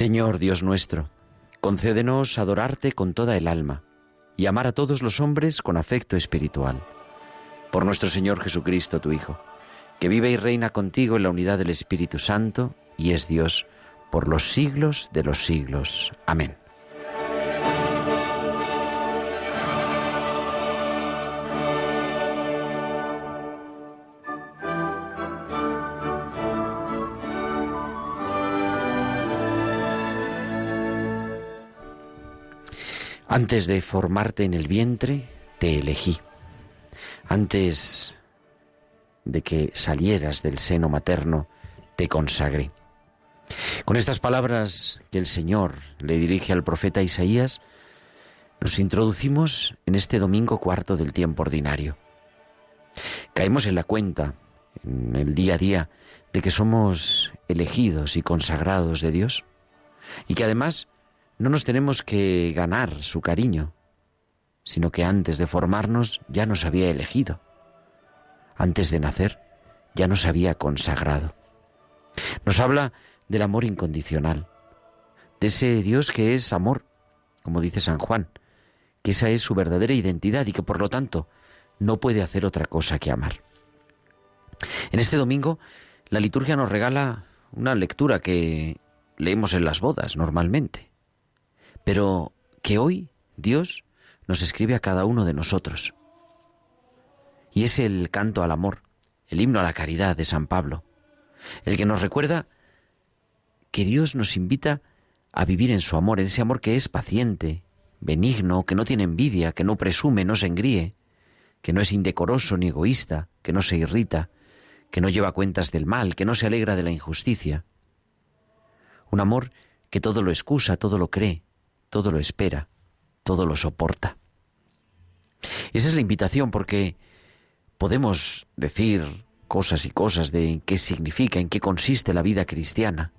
Señor Dios nuestro, concédenos adorarte con toda el alma y amar a todos los hombres con afecto espiritual. Por nuestro Señor Jesucristo, tu Hijo, que vive y reina contigo en la unidad del Espíritu Santo y es Dios por los siglos de los siglos. Amén. Antes de formarte en el vientre, te elegí. Antes de que salieras del seno materno, te consagré. Con estas palabras que el Señor le dirige al profeta Isaías, nos introducimos en este domingo cuarto del tiempo ordinario. Caemos en la cuenta, en el día a día, de que somos elegidos y consagrados de Dios y que además no nos tenemos que ganar su cariño, sino que antes de formarnos ya nos había elegido. Antes de nacer ya nos había consagrado. Nos habla del amor incondicional, de ese Dios que es amor, como dice San Juan, que esa es su verdadera identidad y que por lo tanto no puede hacer otra cosa que amar. En este domingo la liturgia nos regala una lectura que leemos en las bodas normalmente pero que hoy Dios nos escribe a cada uno de nosotros. Y es el canto al amor, el himno a la caridad de San Pablo, el que nos recuerda que Dios nos invita a vivir en su amor, en ese amor que es paciente, benigno, que no tiene envidia, que no presume, no se engríe, que no es indecoroso ni egoísta, que no se irrita, que no lleva cuentas del mal, que no se alegra de la injusticia. Un amor que todo lo excusa, todo lo cree, todo lo espera, todo lo soporta. Esa es la invitación porque podemos decir cosas y cosas de qué significa, en qué consiste la vida cristiana,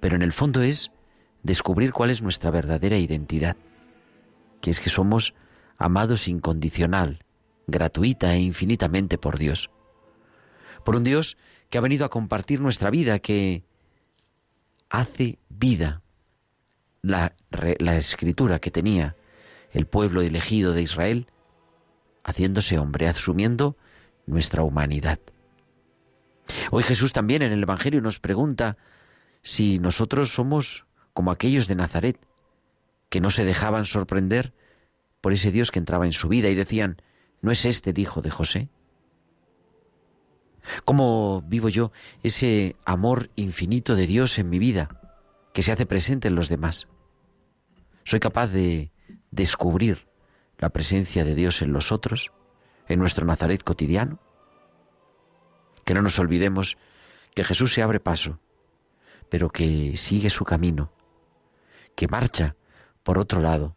pero en el fondo es descubrir cuál es nuestra verdadera identidad, que es que somos amados incondicional, gratuita e infinitamente por Dios, por un Dios que ha venido a compartir nuestra vida, que hace vida, la, escritura que tenía el pueblo elegido de Israel, haciéndose hombre, asumiendo nuestra humanidad. Hoy Jesús también en el Evangelio nos pregunta si nosotros somos como aquellos de Nazaret, que no se dejaban sorprender por ese Dios que entraba en su vida y decían, ¿no es este el hijo de José? ¿Cómo vivo yo ese amor infinito de Dios en mi vida, que se hace presente en los demás? Soy capaz de descubrir la presencia de Dios en los otros, en nuestro Nazaret cotidiano. Que no nos olvidemos que Jesús se abre paso, pero que sigue su camino, que marcha por otro lado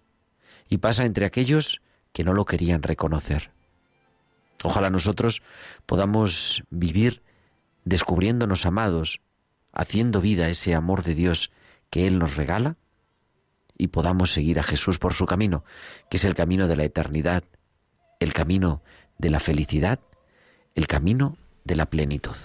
y pasa entre aquellos que no lo querían reconocer. Ojalá nosotros podamos vivir descubriéndonos amados, haciendo vida ese amor de Dios que Él nos regala y podamos seguir a Jesús por su camino, que es el camino de la eternidad, el camino de la felicidad, el camino de la plenitud.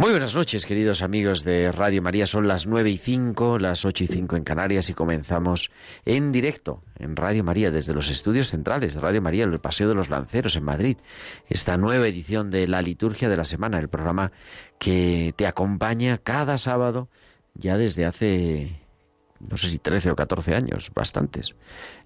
Muy buenas noches, queridos amigos de Radio María. Son las nueve y cinco, las ocho y cinco en Canarias y comenzamos en directo en Radio María desde los estudios centrales de Radio María en el Paseo de los Lanceros en Madrid. Esta nueva edición de la Liturgia de la Semana, el programa que te acompaña cada sábado ya desde hace no sé si 13 o 14 años, bastantes.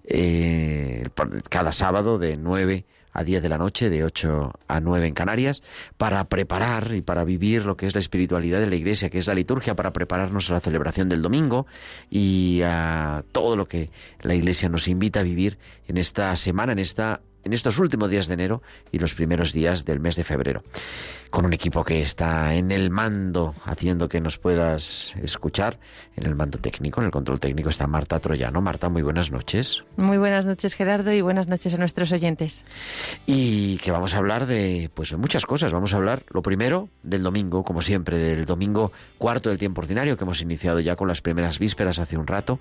Eh, cada sábado de 9 a 10 de la noche, de 8 a 9 en Canarias, para preparar y para vivir lo que es la espiritualidad de la Iglesia, que es la liturgia, para prepararnos a la celebración del domingo y a todo lo que la Iglesia nos invita a vivir en esta semana, en esta en estos últimos días de enero y los primeros días del mes de febrero. Con un equipo que está en el mando, haciendo que nos puedas escuchar, en el mando técnico, en el control técnico está Marta Troyano. Marta, muy buenas noches. Muy buenas noches, Gerardo, y buenas noches a nuestros oyentes. Y que vamos a hablar de, pues, muchas cosas. Vamos a hablar, lo primero, del domingo, como siempre, del domingo cuarto del tiempo ordinario, que hemos iniciado ya con las primeras vísperas hace un rato,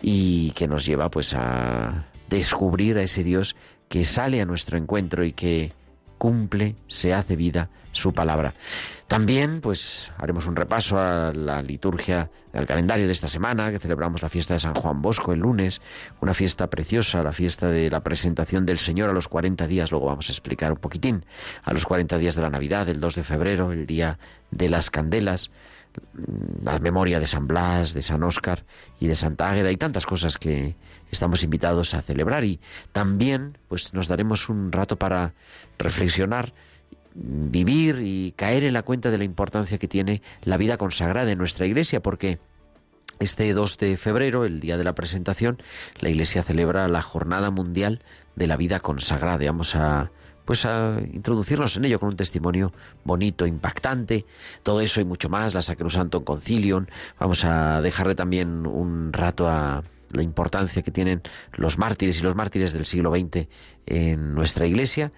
y que nos lleva, pues, a descubrir a ese Dios que sale a nuestro encuentro y que cumple, se hace vida su palabra. También, pues, haremos un repaso a la liturgia, al calendario de esta semana, que celebramos la fiesta de San Juan Bosco el lunes, una fiesta preciosa, la fiesta de la presentación del Señor a los 40 días, luego vamos a explicar un poquitín, a los 40 días de la Navidad, el 2 de febrero, el día de las candelas, la memoria de San Blas, de San Óscar y de Santa Águeda y tantas cosas que estamos invitados a celebrar y también pues nos daremos un rato para reflexionar vivir y caer en la cuenta de la importancia que tiene la vida consagrada en nuestra iglesia porque este 2 de febrero, el día de la presentación, la Iglesia celebra la Jornada Mundial de la Vida Consagrada. Vamos a pues a introducirnos en ello con un testimonio bonito, impactante, todo eso y mucho más, la Sacrosanto Concilium. Vamos a dejarle también un rato a la importancia que tienen los mártires y los mártires del siglo XX en nuestra iglesia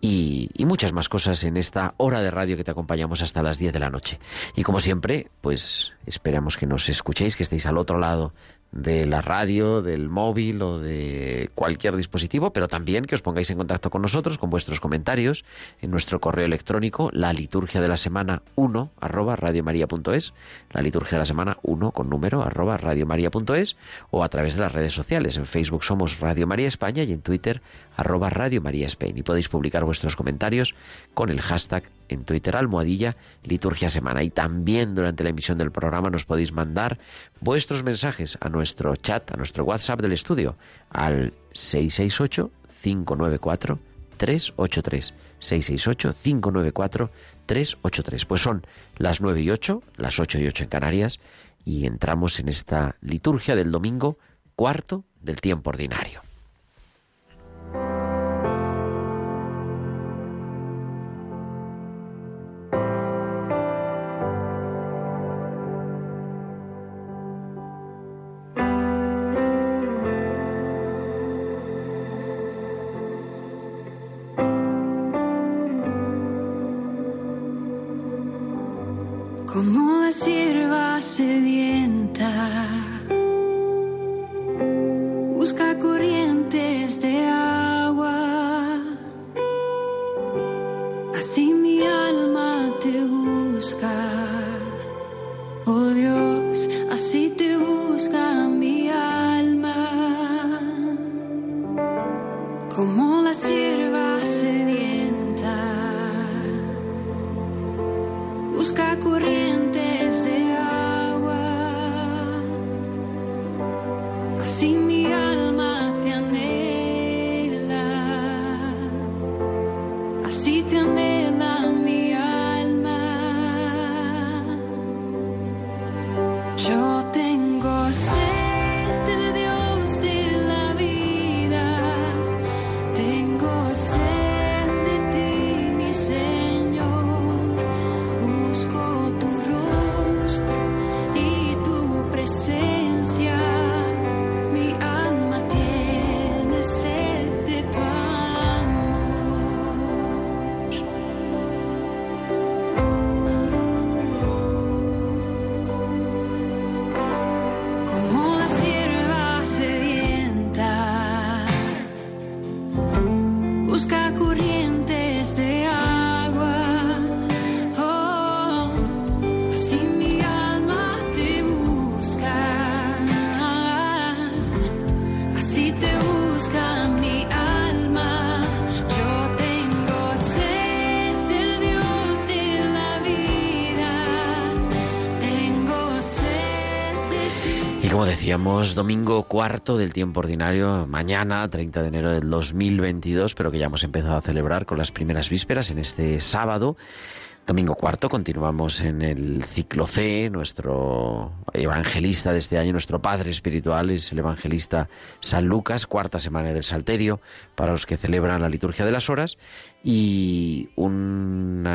y, muchas más cosas en esta hora de radio que te acompañamos hasta las 10 de la noche. Y como siempre, pues esperamos que nos escuchéis, que estéis al otro lado de la radio, del móvil o de cualquier dispositivo, pero también que os pongáis en contacto con nosotros con vuestros comentarios en nuestro correo electrónico, la liturgia de la semana 1 arroba radiomaria.es, la liturgia de la semana 1 con número arroba radiomaria.es o a través de las redes sociales. En Facebook somos Radio María España y en Twitter arroba Radio María Spain. Y podéis publicar vuestros comentarios con el hashtag en Twitter almohadilla liturgia semana. Y también durante la emisión del programa nos podéis mandar vuestros mensajes a nuestro chat, a nuestro WhatsApp del estudio, al 668-594-383. 668-594-383. Pues son las 9 y 8, las 8 y 8 en Canarias, y entramos en esta liturgia del domingo cuarto del tiempo ordinario. busca correr. Decíamos, domingo cuarto del tiempo ordinario, mañana 30 de enero del 2022, pero que ya hemos empezado a celebrar con las primeras vísperas en este sábado. Domingo cuarto, continuamos en el ciclo C. Nuestro evangelista de este año, nuestro padre espiritual, es el evangelista San Lucas, cuarta semana del Salterio, para los que celebran la liturgia de las horas, y un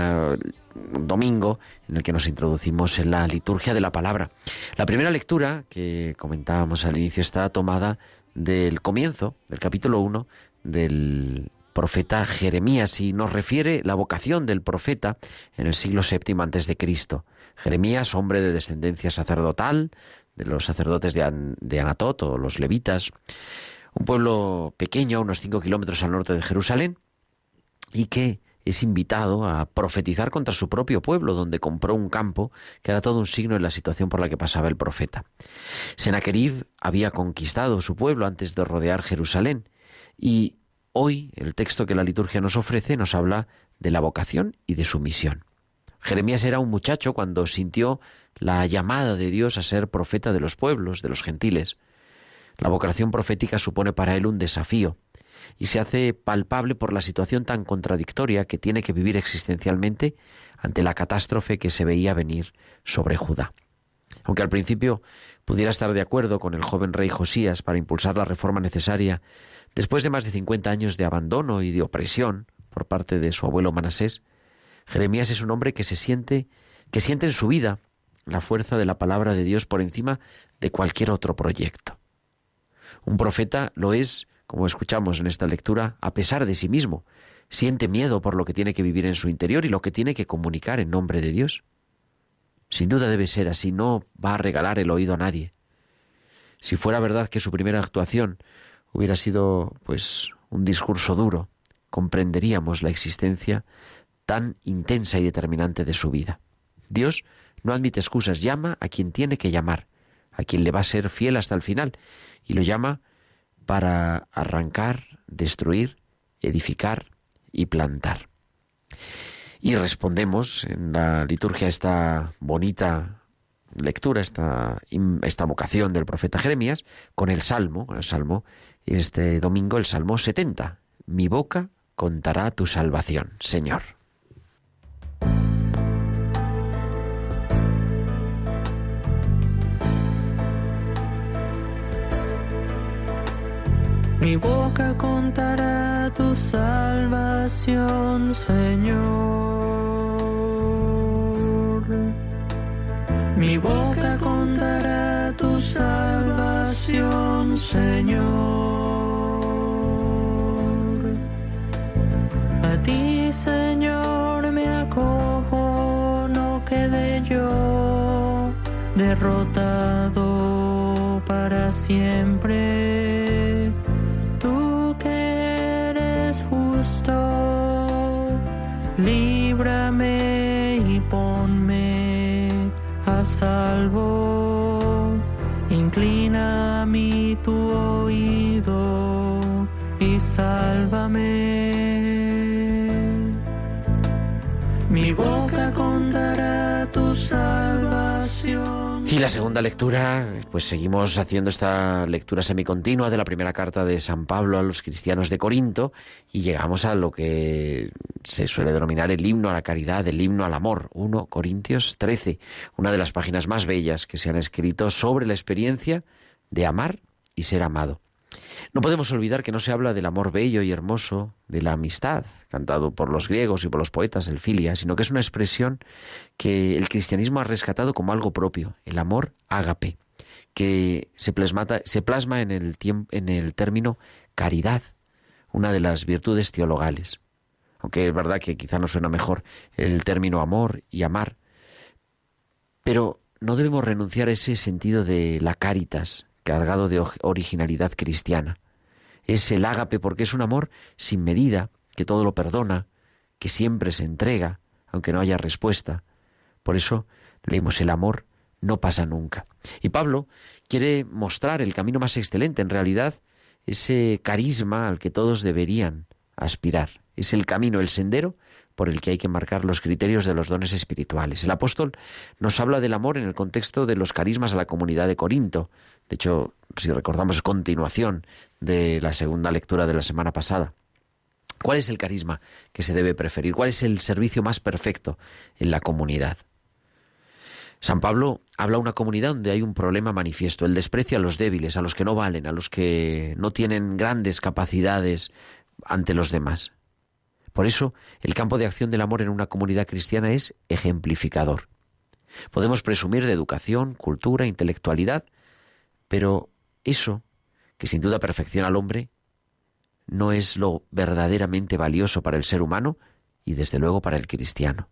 domingo en el que nos introducimos en la liturgia de la palabra. La primera lectura que comentábamos al inicio está tomada del comienzo, del capítulo 1 del profeta Jeremías y nos refiere la vocación del profeta en el siglo VII antes de Cristo. Jeremías, hombre de descendencia sacerdotal, de los sacerdotes de, de Anatot o los levitas, un pueblo pequeño, unos cinco kilómetros al norte de Jerusalén, y que es invitado a profetizar contra su propio pueblo, donde compró un campo que era todo un signo en la situación por la que pasaba el profeta. Senaquerib había conquistado su pueblo antes de rodear Jerusalén y Hoy el texto que la liturgia nos ofrece nos habla de la vocación y de su misión. Jeremías era un muchacho cuando sintió la llamada de Dios a ser profeta de los pueblos, de los gentiles. La vocación profética supone para él un desafío y se hace palpable por la situación tan contradictoria que tiene que vivir existencialmente ante la catástrofe que se veía venir sobre Judá. Aunque al principio pudiera estar de acuerdo con el joven rey Josías para impulsar la reforma necesaria Después de más de 50 años de abandono y de opresión por parte de su abuelo Manasés, Jeremías es un hombre que se siente, que siente en su vida la fuerza de la palabra de Dios por encima de cualquier otro proyecto. Un profeta lo es, como escuchamos en esta lectura, a pesar de sí mismo. Siente miedo por lo que tiene que vivir en su interior y lo que tiene que comunicar en nombre de Dios. Sin duda debe ser así, no va a regalar el oído a nadie. Si fuera verdad que su primera actuación hubiera sido pues un discurso duro, comprenderíamos la existencia tan intensa y determinante de su vida. Dios no admite excusas, llama a quien tiene que llamar, a quien le va a ser fiel hasta el final, y lo llama para arrancar, destruir, edificar y plantar. Y respondemos en la liturgia esta bonita lectura, esta, esta vocación del profeta Jeremías, con el Salmo, con el Salmo, este domingo el Salmo 70. Mi boca contará tu salvación, Señor. Mi boca contará tu salvación, Señor. Mi boca contará tu salvación, Señor. A ti, Señor, me acojo, no quede yo derrotado para siempre. Líbrame y ponme salvo. Inclina a mí tu oído y sálvame. Mi boca contará tu salvación. Y la segunda lectura, pues seguimos haciendo esta lectura semicontinua de la primera carta de San Pablo a los cristianos de Corinto y llegamos a lo que se suele denominar el himno a la caridad, el himno al amor, 1 Corintios 13, una de las páginas más bellas que se han escrito sobre la experiencia de amar y ser amado. No podemos olvidar que no se habla del amor bello y hermoso, de la amistad, cantado por los griegos y por los poetas, el filia, sino que es una expresión que el cristianismo ha rescatado como algo propio, el amor ágape, que se, se plasma en el, en el término caridad, una de las virtudes teologales. Aunque es verdad que quizá no suena mejor el término amor y amar, pero no debemos renunciar a ese sentido de la caritas, cargado de originalidad cristiana. Es el ágape porque es un amor sin medida, que todo lo perdona, que siempre se entrega, aunque no haya respuesta. Por eso leemos el amor no pasa nunca. Y Pablo quiere mostrar el camino más excelente, en realidad, ese carisma al que todos deberían aspirar. Es el camino, el sendero por el que hay que marcar los criterios de los dones espirituales. El apóstol nos habla del amor en el contexto de los carismas a la comunidad de Corinto. De hecho, si recordamos, continuación de la segunda lectura de la semana pasada. ¿Cuál es el carisma que se debe preferir? ¿Cuál es el servicio más perfecto en la comunidad? San Pablo habla de una comunidad donde hay un problema manifiesto, el desprecio a los débiles, a los que no valen, a los que no tienen grandes capacidades ante los demás. Por eso, el campo de acción del amor en una comunidad cristiana es ejemplificador. Podemos presumir de educación, cultura, intelectualidad, pero eso, que sin duda perfecciona al hombre, no es lo verdaderamente valioso para el ser humano y desde luego para el cristiano.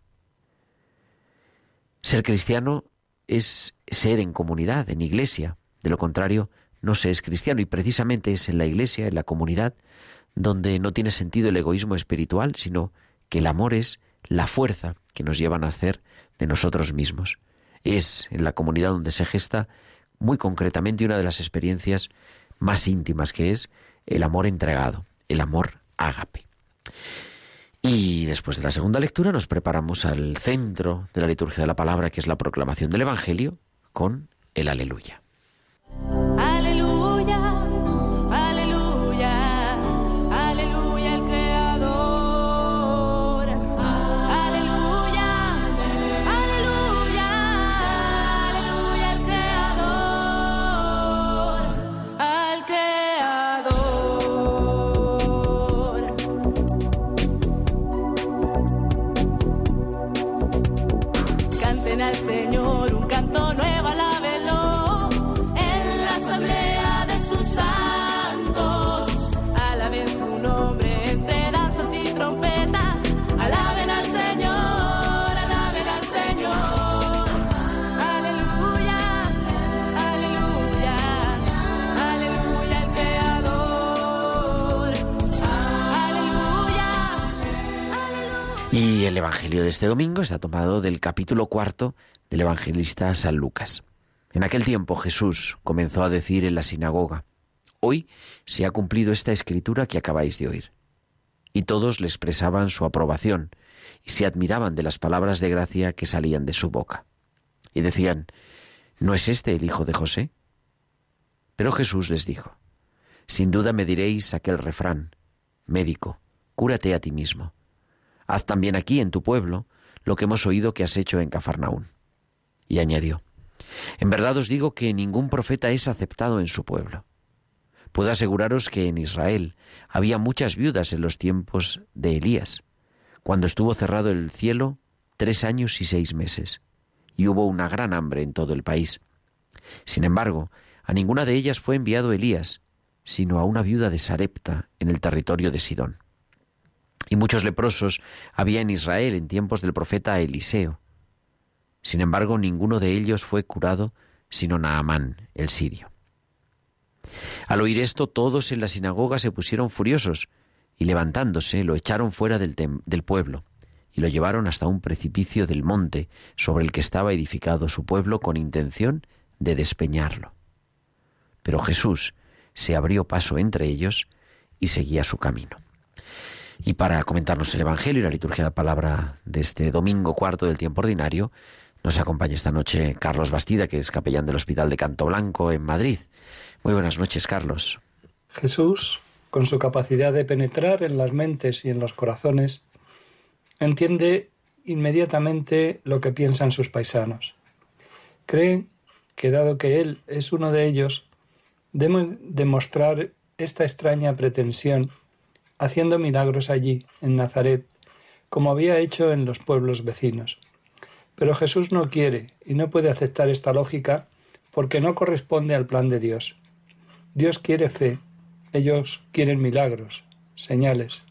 Ser cristiano es ser en comunidad, en iglesia. De lo contrario, no se es cristiano y precisamente es en la iglesia, en la comunidad, donde no tiene sentido el egoísmo espiritual, sino que el amor es la fuerza que nos lleva a nacer de nosotros mismos. Es en la comunidad donde se gesta muy concretamente una de las experiencias más íntimas, que es el amor entregado, el amor ágape. Y después de la segunda lectura nos preparamos al centro de la liturgia de la palabra, que es la proclamación del Evangelio, con el aleluya. El Evangelio de este domingo está tomado del capítulo cuarto del evangelista San Lucas. En aquel tiempo Jesús comenzó a decir en la sinagoga, Hoy se ha cumplido esta escritura que acabáis de oír. Y todos le expresaban su aprobación y se admiraban de las palabras de gracia que salían de su boca. Y decían, ¿no es este el hijo de José? Pero Jesús les dijo, Sin duda me diréis aquel refrán, Médico, cúrate a ti mismo. Haz también aquí en tu pueblo lo que hemos oído que has hecho en Cafarnaún. Y añadió, En verdad os digo que ningún profeta es aceptado en su pueblo. Puedo aseguraros que en Israel había muchas viudas en los tiempos de Elías, cuando estuvo cerrado el cielo tres años y seis meses, y hubo una gran hambre en todo el país. Sin embargo, a ninguna de ellas fue enviado Elías, sino a una viuda de Sarepta en el territorio de Sidón. Y muchos leprosos había en Israel en tiempos del profeta Eliseo. Sin embargo, ninguno de ellos fue curado, sino Naamán, el sirio. Al oír esto, todos en la sinagoga se pusieron furiosos, y levantándose lo echaron fuera del, del pueblo, y lo llevaron hasta un precipicio del monte sobre el que estaba edificado su pueblo con intención de despeñarlo. Pero Jesús se abrió paso entre ellos y seguía su camino. Y para comentarnos el Evangelio y la liturgia de la palabra de este domingo cuarto del tiempo ordinario, nos acompaña esta noche Carlos Bastida, que es capellán del Hospital de Canto Blanco en Madrid. Muy buenas noches, Carlos. Jesús, con su capacidad de penetrar en las mentes y en los corazones, entiende inmediatamente lo que piensan sus paisanos. Creen que dado que Él es uno de ellos, debe demostrar esta extraña pretensión haciendo milagros allí, en Nazaret, como había hecho en los pueblos vecinos. Pero Jesús no quiere y no puede aceptar esta lógica porque no corresponde al plan de Dios. Dios quiere fe, ellos quieren milagros, señales.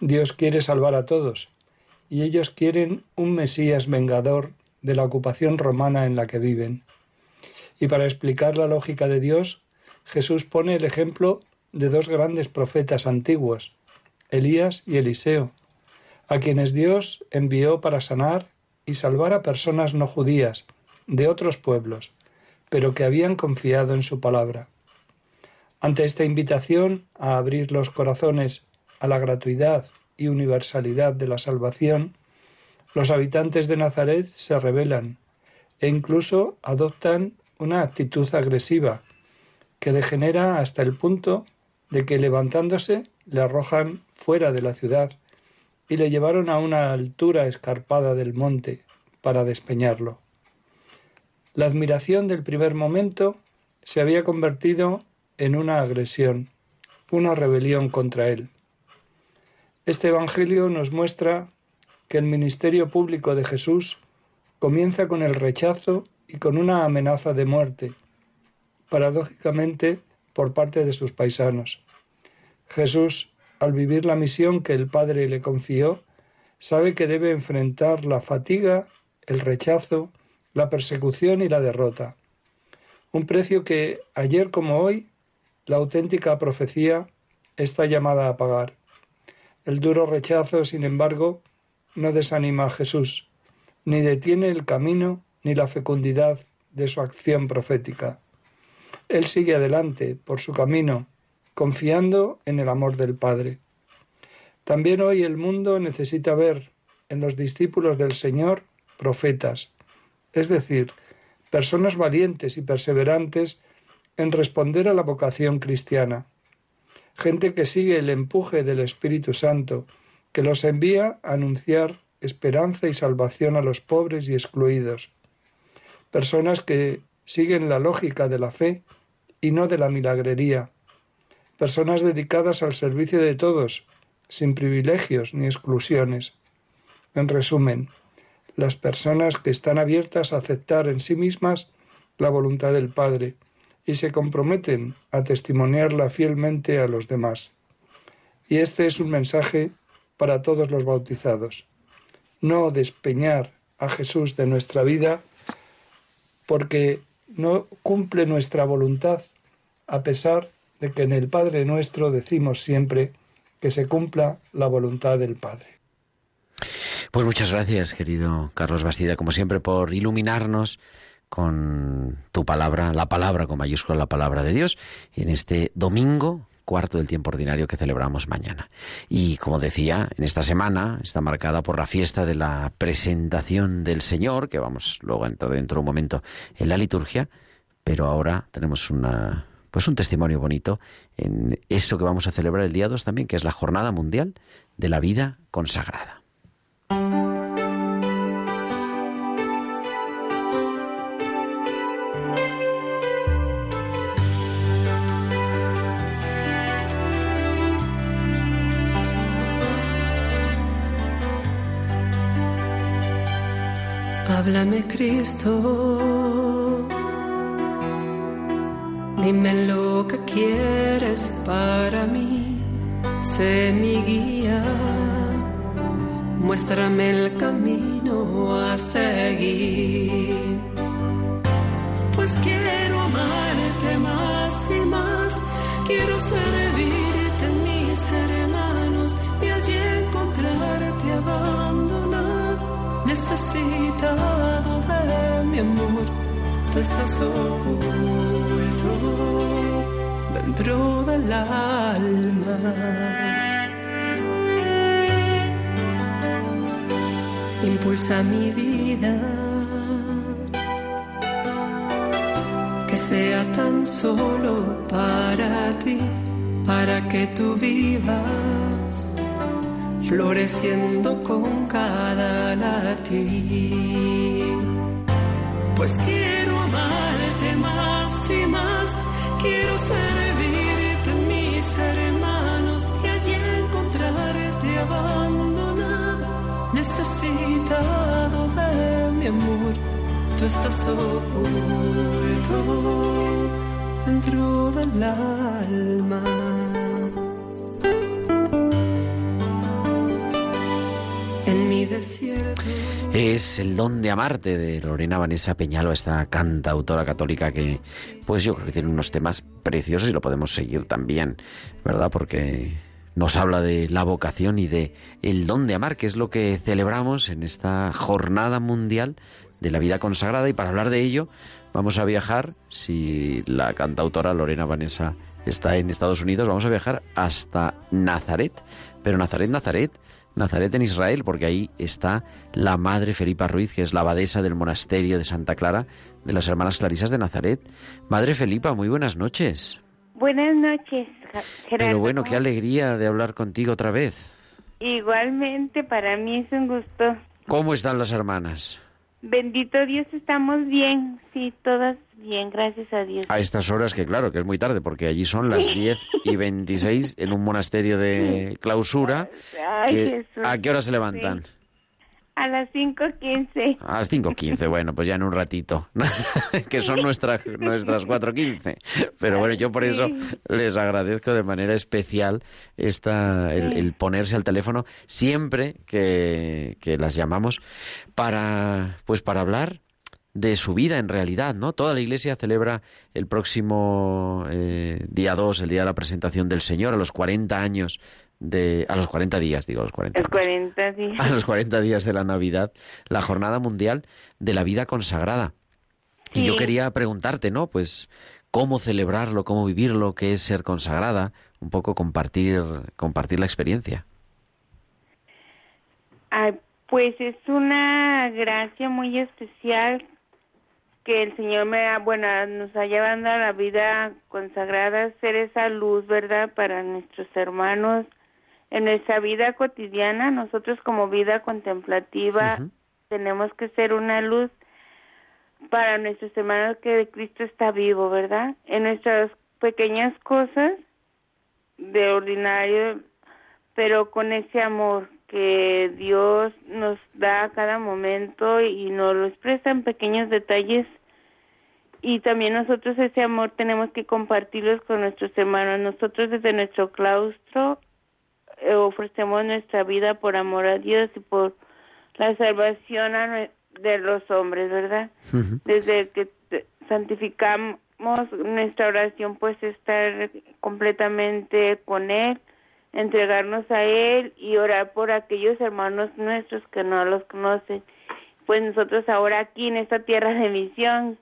Dios quiere salvar a todos y ellos quieren un Mesías vengador de la ocupación romana en la que viven. Y para explicar la lógica de Dios, Jesús pone el ejemplo de dos grandes profetas antiguos, Elías y Eliseo, a quienes Dios envió para sanar y salvar a personas no judías de otros pueblos, pero que habían confiado en su palabra. Ante esta invitación a abrir los corazones a la gratuidad y universalidad de la salvación, los habitantes de Nazaret se rebelan e incluso adoptan una actitud agresiva que degenera hasta el punto de que levantándose le arrojan fuera de la ciudad y le llevaron a una altura escarpada del monte para despeñarlo. La admiración del primer momento se había convertido en una agresión, una rebelión contra él. Este Evangelio nos muestra que el ministerio público de Jesús comienza con el rechazo y con una amenaza de muerte, paradójicamente por parte de sus paisanos. Jesús, al vivir la misión que el Padre le confió, sabe que debe enfrentar la fatiga, el rechazo, la persecución y la derrota. Un precio que, ayer como hoy, la auténtica profecía está llamada a pagar. El duro rechazo, sin embargo, no desanima a Jesús, ni detiene el camino ni la fecundidad de su acción profética. Él sigue adelante por su camino, confiando en el amor del Padre. También hoy el mundo necesita ver en los discípulos del Señor profetas, es decir, personas valientes y perseverantes en responder a la vocación cristiana, gente que sigue el empuje del Espíritu Santo, que los envía a anunciar esperanza y salvación a los pobres y excluidos, personas que siguen la lógica de la fe y no de la milagrería, personas dedicadas al servicio de todos, sin privilegios ni exclusiones. En resumen, las personas que están abiertas a aceptar en sí mismas la voluntad del Padre y se comprometen a testimoniarla fielmente a los demás. Y este es un mensaje para todos los bautizados. No despeñar a Jesús de nuestra vida porque no cumple nuestra voluntad, a pesar de que en el Padre nuestro decimos siempre que se cumpla la voluntad del Padre. Pues muchas gracias, querido Carlos Bastida, como siempre, por iluminarnos con tu palabra, la palabra con mayúscula, la palabra de Dios, en este domingo cuarto del tiempo ordinario que celebramos mañana. Y como decía, en esta semana está marcada por la fiesta de la presentación del Señor, que vamos luego a entrar dentro de un momento en la liturgia, pero ahora tenemos una pues un testimonio bonito en eso que vamos a celebrar el día 2 también, que es la Jornada Mundial de la Vida Consagrada. Háblame Cristo, dime lo que quieres para mí, sé mi guía, muéstrame el camino a seguir. Pues quiero amarte más y más, quiero servirte mis hermanos y allí encontrarte abandonado, necesitado de mi amor. Estás oculto dentro del alma. Impulsa mi vida que sea tan solo para ti, para que tú vivas, floreciendo con cada latir. Pues quiero servirte mis hermanos y allí encontrarte abandonado, necesitado de mi amor tú estás oculto dentro del alma. Es el don de amarte de Lorena Vanessa Peñalo, esta cantautora católica que, pues yo creo que tiene unos temas preciosos y lo podemos seguir también, ¿verdad? Porque nos habla de la vocación y de el don de amar, que es lo que celebramos en esta jornada mundial de la vida consagrada y para hablar de ello vamos a viajar, si la cantautora Lorena Vanessa está en Estados Unidos, vamos a viajar hasta Nazaret Pero Nazaret, Nazaret, Nazaret en Israel, porque ahí está la Madre Felipa Ruiz, que es la abadesa del monasterio de Santa Clara de las Hermanas Clarisas de Nazaret. Madre Felipa, muy buenas noches. Buenas noches, Gerardo. Pero bueno, qué alegría de hablar contigo otra vez. Igualmente, para mí es un gusto. ¿Cómo están las hermanas? Bendito Dios, estamos bien. Sí, todas bien, gracias a Dios. A estas horas que claro, que es muy tarde, porque allí son las 10 y 26 en un monasterio de clausura. Ay, que- Jesús. ¿A qué hora se levantan? A las 5.15. A las 5.15, bueno, pues ya en un ratito, que son nuestras nuestras 4.15. Pero bueno, yo por eso les agradezco de manera especial esta, el, el ponerse al teléfono siempre que, que las llamamos para, pues para hablar de su vida en realidad, ¿no? Toda la Iglesia celebra el próximo eh, día 2, el día de la presentación del Señor, a los 40 años de... a los 40 días, digo, a los 40 Es años. 40 días. a los 40 días de la Navidad, la Jornada Mundial de la Vida Consagrada. Y yo quería preguntarte, ¿no? Pues cómo celebrarlo, cómo vivirlo, qué es ser consagrada, un poco compartir compartir la experiencia. Ay, pues es una gracia muy especial que el Señor me ha, bueno, nos ha llevado a la vida consagrada, ser esa luz, ¿verdad? Para nuestros hermanos en nuestra vida cotidiana, nosotros como vida contemplativa tenemos que ser una luz para nuestros hermanos que Cristo está vivo, ¿verdad? En nuestras pequeñas cosas de ordinario, pero con ese amor que Dios nos da a cada momento y nos lo expresa en pequeños detalles y también nosotros ese amor tenemos que compartirlos con nuestros hermanos. Nosotros desde nuestro claustro eh, ofrecemos nuestra vida por amor a Dios y por la salvación a de los hombres, ¿verdad? Desde que santificamos nuestra oración, pues estar completamente con Él, entregarnos a Él y orar por aquellos hermanos nuestros que no los conocen. Pues nosotros ahora aquí en esta tierra de misión,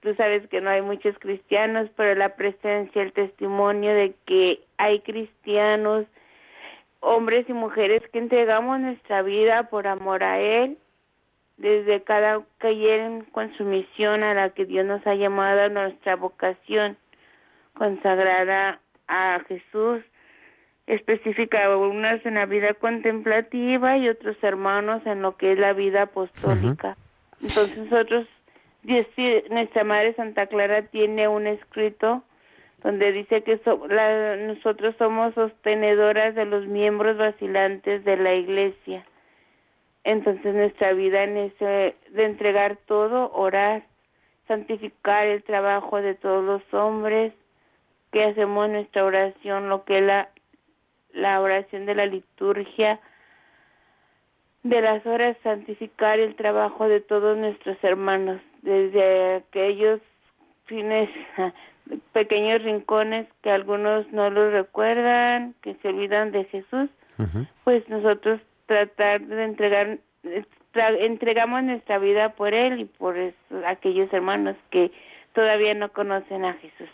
tú sabes que no hay muchos cristianos, pero la presencia, el testimonio de que hay cristianos, hombres y mujeres que entregamos nuestra vida por amor a Él, desde cada caer con su misión a la que Dios nos ha llamado a nuestra vocación consagrada a Jesús, específica unas en la vida contemplativa y otros hermanos en lo que es la vida apostólica. Entonces nosotros, nuestra Madre Santa Clara tiene un escrito donde dice que so- la- nosotros somos sostenedoras de los miembros vacilantes de la Iglesia. Entonces nuestra vida en de entregar todo, orar, santificar el trabajo de todos los hombres, que hacemos nuestra oración, lo que es la oración de la liturgia, de las horas, santificar el trabajo de todos nuestros hermanos, desde aquellos fines, pequeños rincones que algunos no los recuerdan, que se olvidan de Jesús, pues nosotros tratar de entregar entregamos nuestra vida por él y por eso- aquellos hermanos que todavía no conocen a Jesús.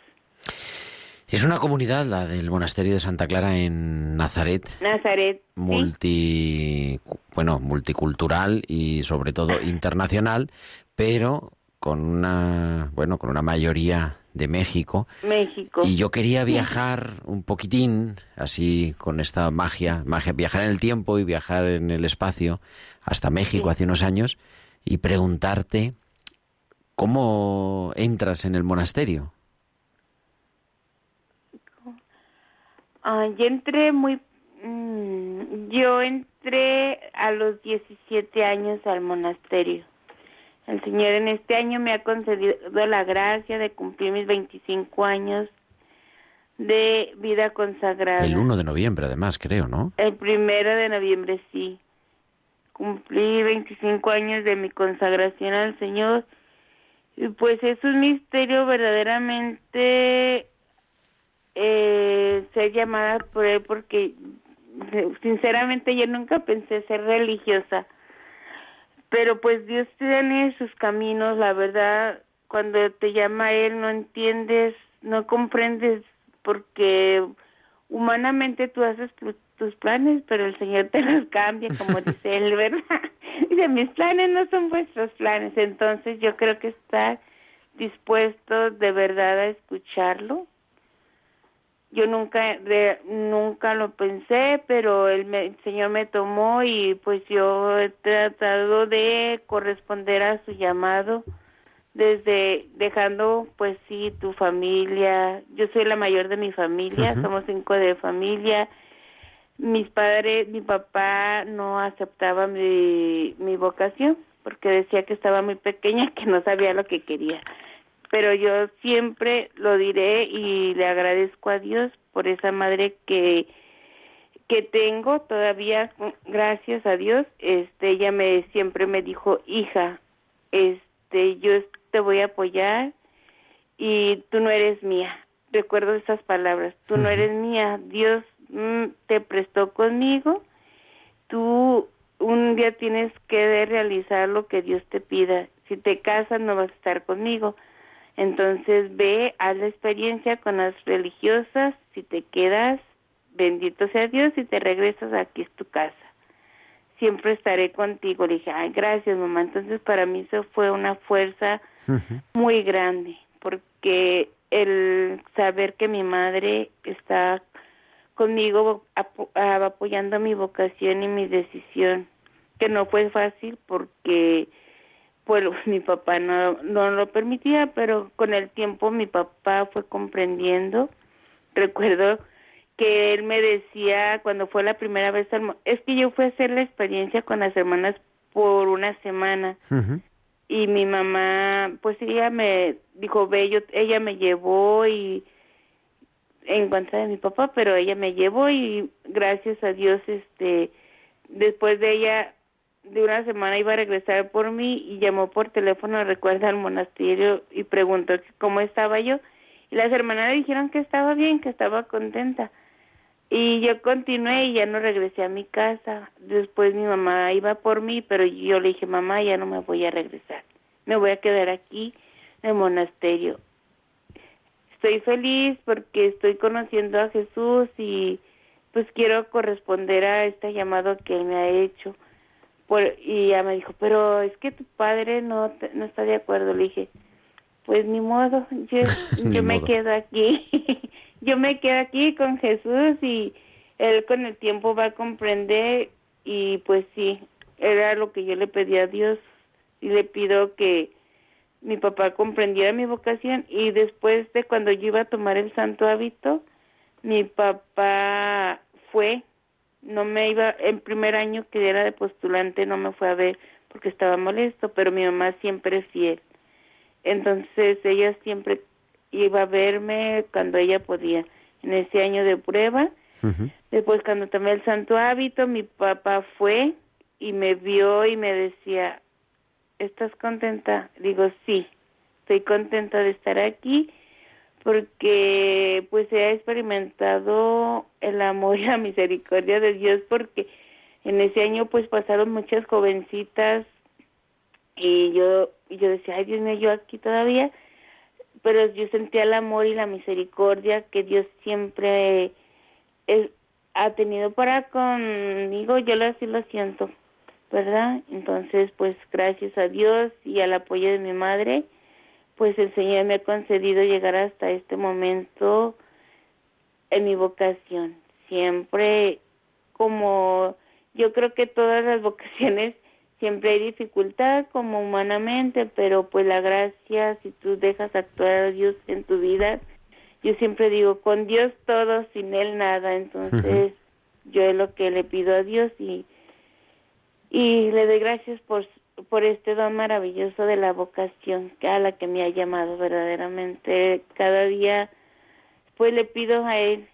Es una comunidad, la del monasterio de Santa Clara en Nazaret, Nazaret, ¿sí? multi, bueno, multicultural y sobre todo internacional, pero con una, bueno, con una mayoría de México. México. Y yo quería viajar un poquitín, así con esta magia, magia, viajar en el tiempo y viajar en el espacio hasta México Sí. hace unos años y preguntarte cómo entras en el monasterio. Ah, yo entré muy... mm, yo entré a los 17 años al monasterio. El Señor en este año me ha concedido la gracia de cumplir mis 25 años de vida consagrada. El 1 de noviembre, además, creo, ¿no? El primero de noviembre, sí. Cumplí 25 años de mi consagración al Señor. Y pues es un misterio verdaderamente eh, ser llamada por Él porque sinceramente yo nunca pensé ser religiosa. Pero pues Dios tiene sus caminos, la verdad, cuando te llama a Él no entiendes, no comprendes porque humanamente tú haces tu, tus planes, pero el Señor te los cambia, como dice él, ¿verdad? Dice, mis planes no son vuestros planes. Entonces yo creo que estar dispuesto de verdad a escucharlo. Yo nunca, de, nunca lo pensé, pero el, el Señor me tomó y pues yo he tratado de corresponder a su llamado desde dejando pues sí tu familia. Yo soy la mayor de mi familia somos cinco de familia. Mis padres mi papá no aceptaba mi mi vocación porque decía que estaba muy pequeña que no sabía lo que quería pero yo siempre lo diré y le agradezco a Dios por esa madre que que tengo todavía gracias a Dios este ella me siempre me dijo hija este yo te voy a apoyar y tú no eres mía. Recuerdo esas palabras, tú no eres mía, Dios mm, te prestó conmigo, tú un día tienes que realizar lo que Dios te pida. Si te casas no vas a estar conmigo. Entonces ve, haz la experiencia con las religiosas, si te quedas, bendito sea Dios, y te regresas, aquí es tu casa siempre estaré contigo. Le dije, ay, gracias, mamá. Entonces, para mí eso fue una fuerza muy grande, porque el saber que mi madre está conmigo apoyando mi vocación y mi decisión, que no fue fácil porque pues mi papá no, no lo permitía, pero con el tiempo mi papá fue comprendiendo. Recuerdo que él me decía cuando fue la primera vez es que yo fui a hacer la experiencia con las hermanas por una semana y mi mamá pues ella me dijo ve yo ella me llevó y en contra de mi papá pero ella me llevó y gracias a Dios este después de ella de una semana iba a regresar por mí y llamó por teléfono recuerda al monasterio y preguntó cómo estaba yo y las hermanas dijeron que estaba bien que estaba contenta y yo continué y ya no regresé a mi casa. Después mi mamá iba por mí, pero yo le dije, mamá, ya no me voy a regresar. Me voy a quedar aquí en el monasterio. Estoy feliz porque estoy conociendo a Jesús y pues quiero corresponder a este llamado que él me ha hecho. Por, y ya me dijo, pero es que tu padre no, no está de acuerdo. Le dije, pues ni modo, yo, yo me quedo aquí. yo me quedo aquí con Jesús y él con el tiempo va a comprender y pues sí, era lo que yo le pedí a Dios y le pido que mi papá comprendiera mi vocación y después de cuando yo iba a tomar el santo hábito, mi papá fue, no me iba, el primer año que era de postulante no me fue a ver porque estaba molesto, pero mi mamá siempre es fiel. Entonces ella siempre iba a verme cuando ella podía. En ese año de prueba, después cuando tomé el santo hábito, mi papá fue y me vio y me decía, ¿estás contenta? Digo, sí, estoy contenta de estar aquí porque pues he experimentado el amor y la misericordia de Dios porque en ese año pues pasaron muchas jovencitas y yo yo decía, ay Dios mío, yo aquí todavía pero yo sentía el amor y la misericordia que Dios siempre ha tenido para conmigo, yo así lo siento, ¿verdad? Entonces, pues gracias a Dios y al apoyo de mi madre, pues el Señor me ha concedido llegar hasta este momento en mi vocación. Siempre como yo creo que todas las vocaciones siempre hay dificultad como humanamente, pero pues la gracia, si tú dejas actuar a Dios en tu vida, yo siempre digo, con Dios todo, sin Él nada, entonces yo es lo que le pido a Dios y, y le doy gracias por, por este don maravilloso de la vocación a la que me ha llamado verdaderamente. Cada día pues le pido a Él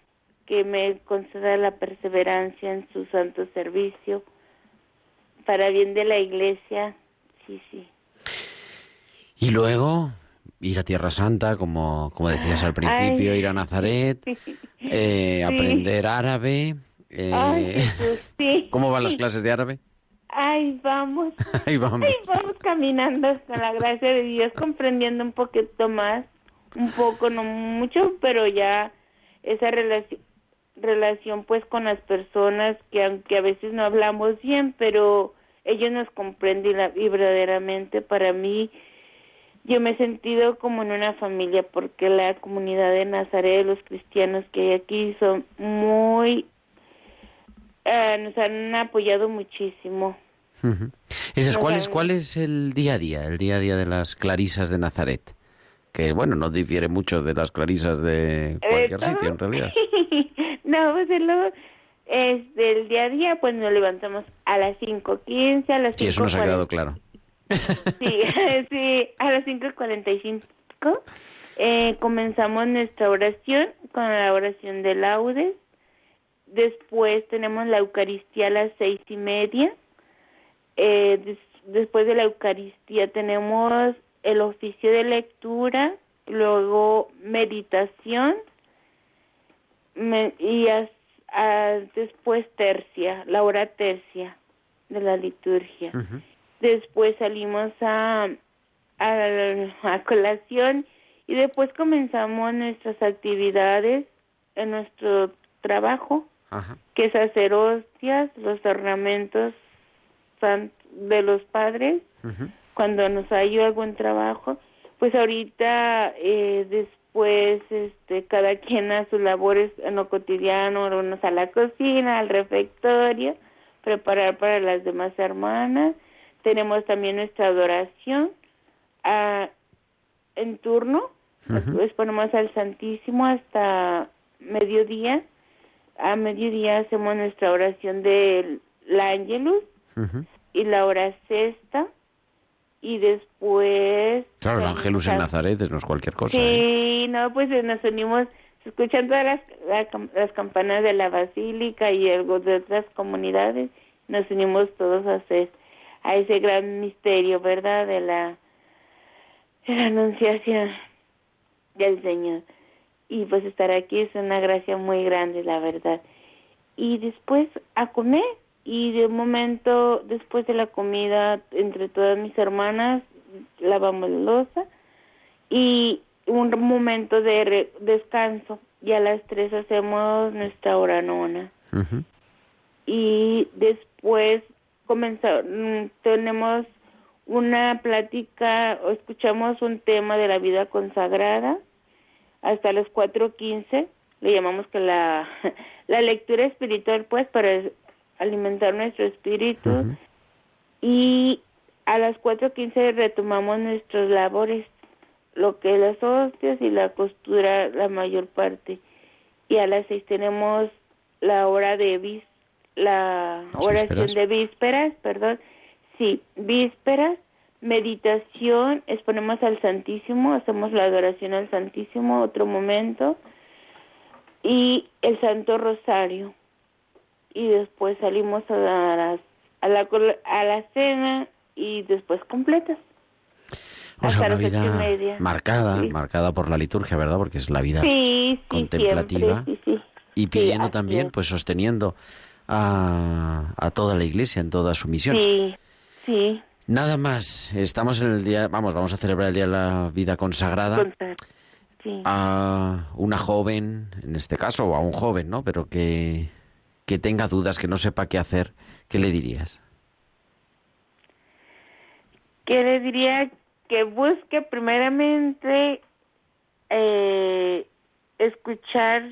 que me conceda la perseverancia en su santo servicio, para bien de la iglesia, sí, sí. Y luego ir a Tierra Santa, como, como decías al principio, ir a Nazaret, eh, aprender árabe. Eh, ¿Cómo van las clases de árabe? Ay, vamos. Ahí vamos. Ay, vamos caminando con la gracia de Dios, comprendiendo un poquito más, un poco, no mucho, pero ya esa relación, relación pues con las personas que aunque a veces no hablamos bien, pero ellos nos comprenden y verdaderamente para mí yo me he sentido como en una familia porque la comunidad de Nazaret, los cristianos que hay aquí son muy, eh, nos han apoyado muchísimo. ¿Cuál, es, ¿Cuál es el día a día, el día a día de las clarisas de Nazaret? Que bueno, no difiere mucho de las clarisas de cualquier sitio en realidad. no, pues es del día a día, pues nos levantamos a las 5.15, a las Sí, eso nos ha quedado claro. Sí, sí, a las 5.45 eh, comenzamos nuestra oración con la oración de laudes. Después tenemos la Eucaristía a las seis y media. Eh, después de la Eucaristía tenemos el oficio de lectura, luego meditación y después tercia, la hora tercia de la liturgia. Después salimos a, a, colación y después comenzamos nuestras actividades en nuestro trabajo, que es hacer hostias, los ornamentos de los padres, cuando nos hay algún trabajo. Pues ahorita, eh, después, este, cada quien a sus labores en lo cotidiano, unos a la cocina, al refectorio, preparar para las demás hermanas tenemos también nuestra adoración ah, en turno, después ponemos al Santísimo hasta mediodía. A mediodía hacemos nuestra oración del Y la hora sexta y después... Claro, el Ángelus en Nazaret no es cualquier cosa. Sí, ¿eh? no, pues nos unimos, escuchan todas las, las campanas de la Basílica y algo de otras comunidades, nos unimos todos a hacer a ese gran misterio, ¿verdad? De la, anunciación del Señor. Y pues estar aquí es una gracia muy grande, la verdad. Y después a comer y de un momento después de la comida entre todas mis hermanas lavamos la losa y un momento de descanso. Y a las tres hacemos nuestra hora nona y después comenzar, mm, tenemos una plática o escuchamos un tema de la vida consagrada. Hasta las 4.15, le llamamos que la, la lectura espiritual pues para alimentar nuestro espíritu y a las 4.15 retomamos nuestros labores, lo que es las hostias y la costura la mayor parte. Y a las 6 tenemos la hora de vista la oración de vísperas, perdón, sí, vísperas, meditación, exponemos al Santísimo, hacemos la adoración al Santísimo, otro momento, y el Santo Rosario. Y después salimos a, la, a, la, a la cena y después completas. O sea, una vida marcada, marcada por la liturgia, ¿verdad? Porque es la vida contemplativa. y pidiendo también, pues sosteniendo a, toda la Iglesia en toda su misión. Sí, sí. Nada más, estamos en el día, vamos, vamos a celebrar el Día de la Vida Consagrada. A una joven, en este caso, o a un joven, ¿no? Pero que, que tenga dudas, que no sepa qué hacer, ¿qué le dirías? Que le diría que busque primeramente eh, escuchar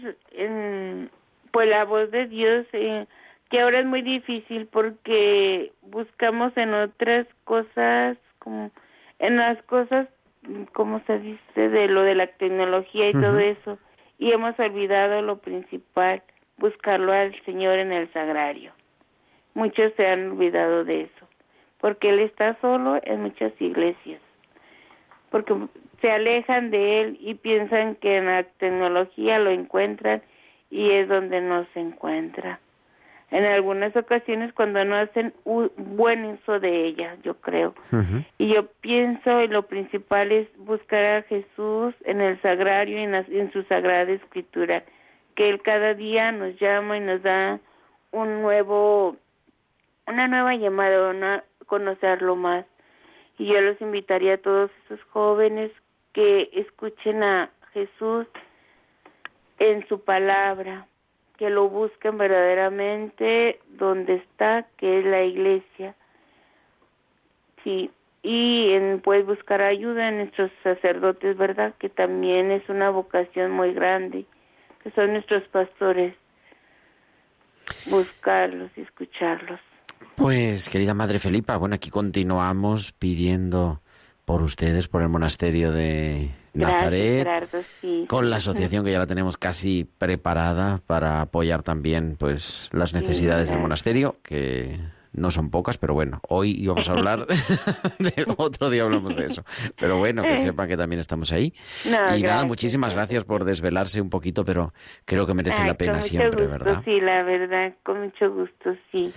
pues la voz de Dios eh, que ahora es muy difícil porque buscamos en otras cosas, como en las cosas, como se dice, de lo de la tecnología y todo eso, y hemos olvidado lo principal, buscarlo al Señor en el sagrario. Muchos se han olvidado de eso, porque Él está solo en muchas iglesias, porque se alejan de Él y piensan que en la tecnología lo encuentran y es donde no se encuentra en algunas ocasiones cuando no hacen un buen uso de ella, yo creo. Y yo pienso, y lo principal es buscar a Jesús en el sagrario y en, su sagrada escritura, que Él cada día nos llama y nos da un nuevo, una nueva llamada, a conocerlo más. Y yo los invitaría a todos esos jóvenes que escuchen a Jesús en su palabra, que lo busquen verdaderamente donde está, que es la iglesia. Sí, y en, pues buscar ayuda en nuestros sacerdotes, ¿verdad? Que también es una vocación muy grande, que son nuestros pastores. Buscarlos y escucharlos. Pues, querida Madre Felipa, bueno, aquí continuamos pidiendo por ustedes, por el monasterio de Nazaret, con la asociación que ya la tenemos casi preparada para apoyar también pues las necesidades del monasterio, que no son pocas, pero bueno, hoy íbamos a hablar de otro día hablamos de eso. Pero bueno, que sepan que también estamos ahí. y nada, muchísimas gracias por desvelarse un poquito, pero creo que merece la pena siempre, ¿verdad? Sí, la verdad, con mucho gusto, sí.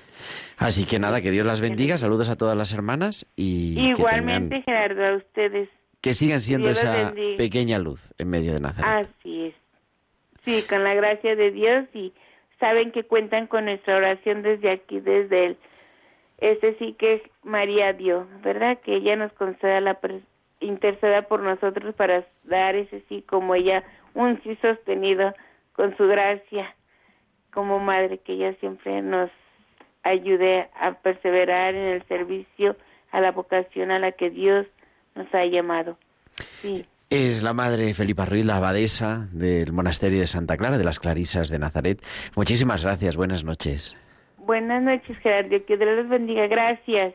Así que nada, que Dios las bendiga, saludos a todas las hermanas y igualmente Gerardo a ustedes. Que sigan siendo esa pequeña luz en medio de Nazaret. Así es. Sí, con la gracia de Dios y saben que cuentan con nuestra oración desde aquí, desde el ese sí que María dio, ¿verdad? Que ella nos conceda la interceda por nosotros para dar ese sí como ella un sí sostenido con su gracia como madre que ella siempre nos ayude a perseverar en el servicio a la vocación a la que Dios nos ha llamado. Sí. Es la madre Felipa Ruiz, la abadesa del monasterio de Santa Clara de las Clarisas de Nazaret. Muchísimas gracias, buenas noches. Buenas noches, Gerardo. Que Dios los bendiga. Gracias.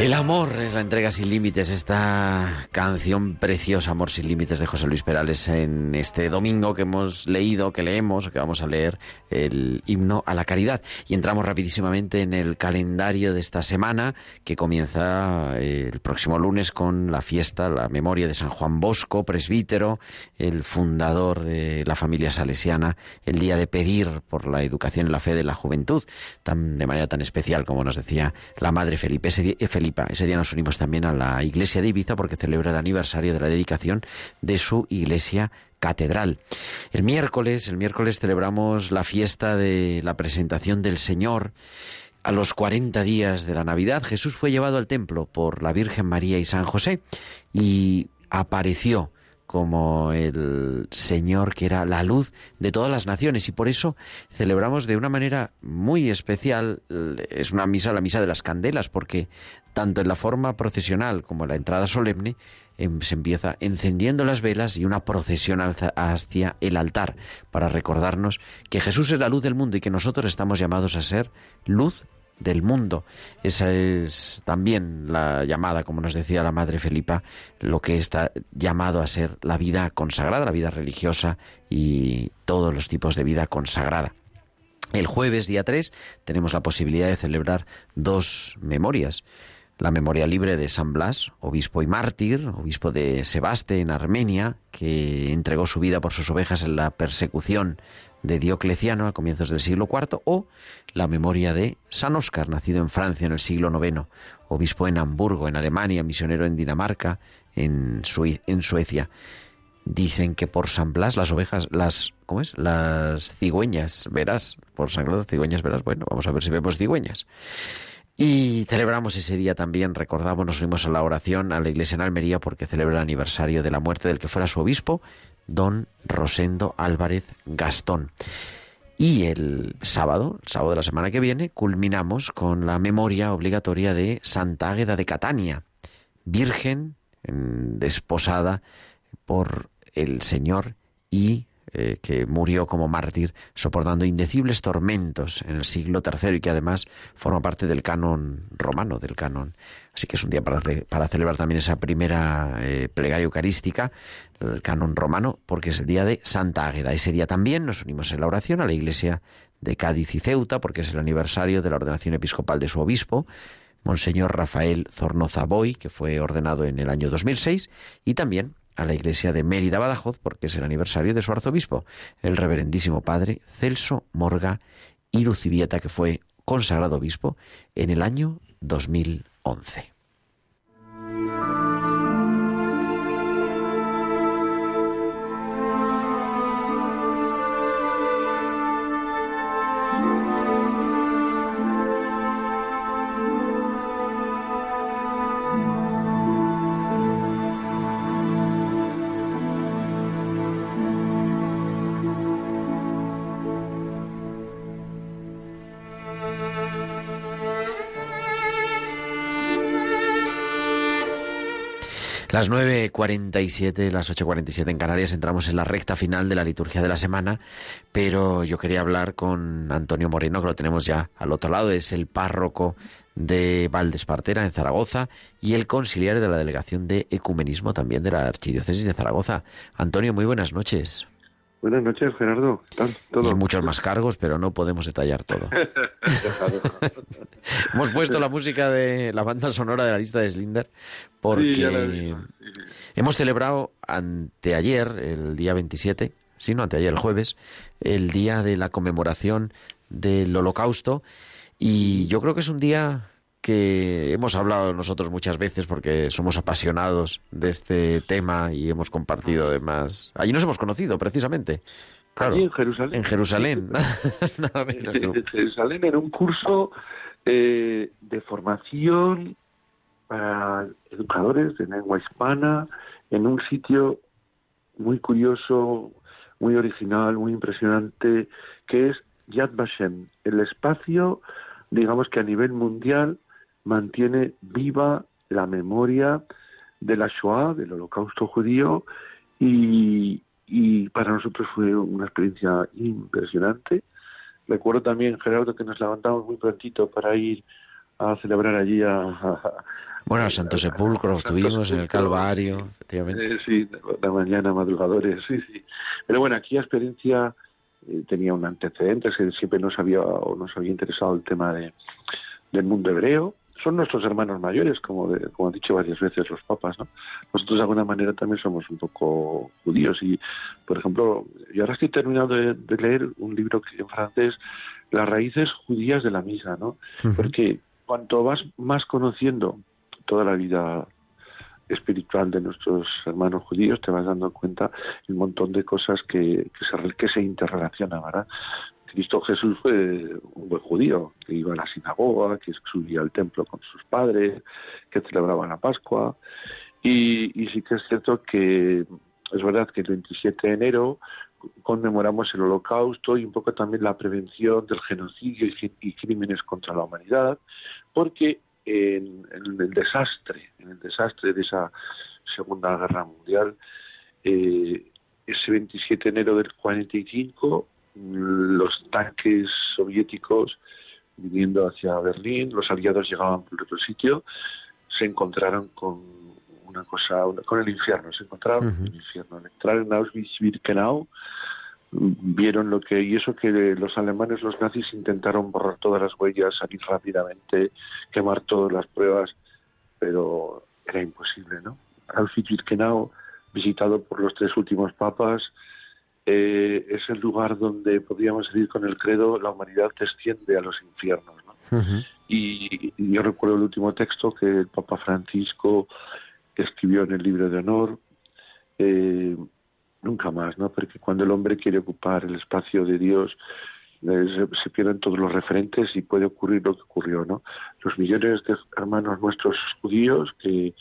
El amor es la entrega sin límites, esta canción preciosa, Amor sin límites de José Luis Perales, en este domingo que hemos leído, que leemos, que vamos a leer el himno a la caridad. Y entramos rapidísimamente en el calendario de esta semana, que comienza el próximo lunes con la fiesta, la memoria de San Juan Bosco, presbítero, el fundador de la familia salesiana, el día de pedir por la educación y la fe de la juventud, tan, de manera tan especial como nos decía la madre Felipe. Felipe ese día nos unimos también a la iglesia de Ibiza porque celebra el aniversario de la dedicación de su iglesia catedral. El miércoles, el miércoles celebramos la fiesta de la presentación del Señor. A los 40 días de la Navidad, Jesús fue llevado al templo por la Virgen María y San José y apareció como el Señor que era la luz de todas las naciones. Y por eso celebramos de una manera muy especial, es una misa, la misa de las candelas, porque tanto en la forma procesional como en la entrada solemne em, se empieza encendiendo las velas y una procesión hacia el altar para recordarnos que Jesús es la luz del mundo y que nosotros estamos llamados a ser luz del mundo. Esa es también la llamada, como nos decía la Madre Felipa, lo que está llamado a ser la vida consagrada, la vida religiosa y todos los tipos de vida consagrada. El jueves, día 3, tenemos la posibilidad de celebrar dos memorias. La memoria libre de San Blas, obispo y mártir, obispo de Sebaste en Armenia, que entregó su vida por sus ovejas en la persecución de Diocleciano a comienzos del siglo IV, o la memoria de San Oscar, nacido en Francia en el siglo IX, obispo en Hamburgo, en Alemania, misionero en Dinamarca, en, en Suecia. Dicen que por San Blas las ovejas, las, ¿cómo es? Las cigüeñas, verás, por San Blas las cigüeñas verás. Bueno, vamos a ver si vemos cigüeñas. Y celebramos ese día también, recordamos, nos unimos a la oración a la iglesia en Almería porque celebra el aniversario de la muerte del que fuera su obispo, don Rosendo Álvarez Gastón. Y el sábado, sábado de la semana que viene, culminamos con la memoria obligatoria de Santa Águeda de Catania, virgen desposada por el Señor y eh, que murió como mártir soportando indecibles tormentos en el siglo III y que además forma parte del canon romano, del canon. Así que es un día para, para celebrar también esa primera eh, plegaria eucarística, el canon romano, porque es el día de Santa Águeda. Ese día también nos unimos en la oración a la iglesia de Cádiz y Ceuta, porque es el aniversario de la ordenación episcopal de su obispo, Monseñor Rafael Zornoza Boy, que fue ordenado en el año 2006, y también a la iglesia de Mérida Badajoz porque es el aniversario de su arzobispo, el reverendísimo padre Celso Morga Irucibieta, que fue consagrado obispo en el año 2011. Las 9.47, las 8.47 en Canarias, entramos en la recta final de la liturgia de la semana, pero yo quería hablar con Antonio Moreno, que lo tenemos ya al otro lado, es el párroco de Valdespartera, en Zaragoza, y el conciliario de la Delegación de Ecumenismo también de la Archidiócesis de Zaragoza. Antonio, muy buenas noches. Buenas noches, Gerardo. ¿Todo? Y muchos más cargos, pero no podemos detallar todo. Hemos puesto la música de la banda sonora de la lista de Slinder porque hemos celebrado anteayer, el día 27, sí, no, anteayer, el jueves, el día de la conmemoración del Holocausto y yo creo que es un día que hemos hablado nosotros muchas veces porque somos apasionados de este tema y hemos compartido además. Allí nos hemos conocido precisamente. Claro, en Jerusalén. En Jerusalén. En Jerusalén en un curso eh, de formación para educadores de lengua hispana en un sitio muy curioso, muy original, muy impresionante, que es Yad Vashem, el espacio, digamos que a nivel mundial mantiene viva la memoria de la Shoah, del holocausto judío, y, para nosotros fue una experiencia impresionante. Recuerdo también, Gerardo, que nos levantamos muy prontito para ir a celebrar allí a... bueno, a Santo Sepulcro, estuvimos en el Calvario, efectivamente. Eh, sí, la mañana, madrugadores, sí, sí. Pero bueno, aquí la experiencia eh, tenía un antecedente, que siempre nos había, o nos había interesado el tema de, del mundo hebreo, son nuestros hermanos mayores, como, como han dicho varias veces los papas. ¿no? Nosotros de alguna manera también somos un poco judíos y, por ejemplo, yo ahora estoy terminando de, leer un libro que en francés, Las raíces judías de la misa, ¿no? Porque cuanto vas más conociendo toda la vida espiritual de nuestros hermanos judíos, te vas dando cuenta un montón de cosas que, que, se, que se interrelacionan, ¿verdad? Cristo Jesús fue un buen judío, que iba a la sinagoga, que subía al templo con sus padres, que celebraba la Pascua. Y, sí que es cierto que es verdad que el 27 de enero conmemoramos el holocausto y un poco también la prevención del genocidio y, crímenes contra la humanidad, porque en, el desastre, en el desastre de esa Segunda Guerra Mundial, eh, ese 27 de enero del 45 los tanques soviéticos viniendo hacia Berlín, los aliados llegaban por otro sitio, se encontraron con una cosa, con el infierno, se encontraron con el infierno. Al entrar en Auschwitz-Birkenau, vieron lo que, y eso que los alemanes, los nazis intentaron borrar todas las huellas, salir rápidamente, quemar todas las pruebas, pero era imposible, ¿no? Auschwitz-Birkenau, visitado por los tres últimos papas, eh, es el lugar donde podríamos decir con el credo la humanidad desciende a los infiernos. y, yo recuerdo el último texto que el Papa Francisco escribió en el libro de honor, eh, nunca más, ¿no? Porque cuando el hombre quiere ocupar el espacio de Dios, eh, se, se pierden todos los referentes y puede ocurrir lo que ocurrió, ¿no? Los millones de hermanos nuestros judíos que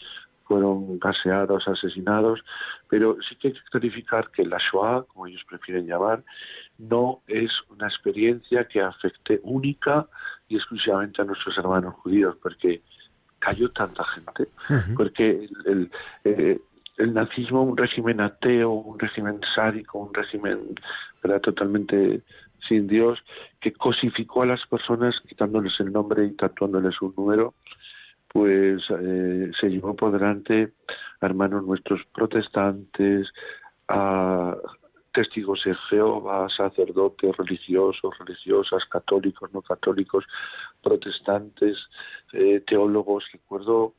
fueron gaseados, asesinados, pero sí que hay que clarificar que la Shoah, como ellos prefieren llamar, no es una experiencia que afecte única y exclusivamente a nuestros hermanos judíos, porque cayó tanta gente, porque el, el, eh, el nazismo, un régimen ateo, un régimen sádico, un régimen ¿verdad? totalmente sin Dios, que cosificó a las personas quitándoles el nombre y tatuándoles un número, pues eh, se llevó por delante a hermanos nuestros protestantes, a testigos de Jehová, sacerdotes, religiosos, religiosas, católicos, no católicos, protestantes, eh, teólogos, recuerdo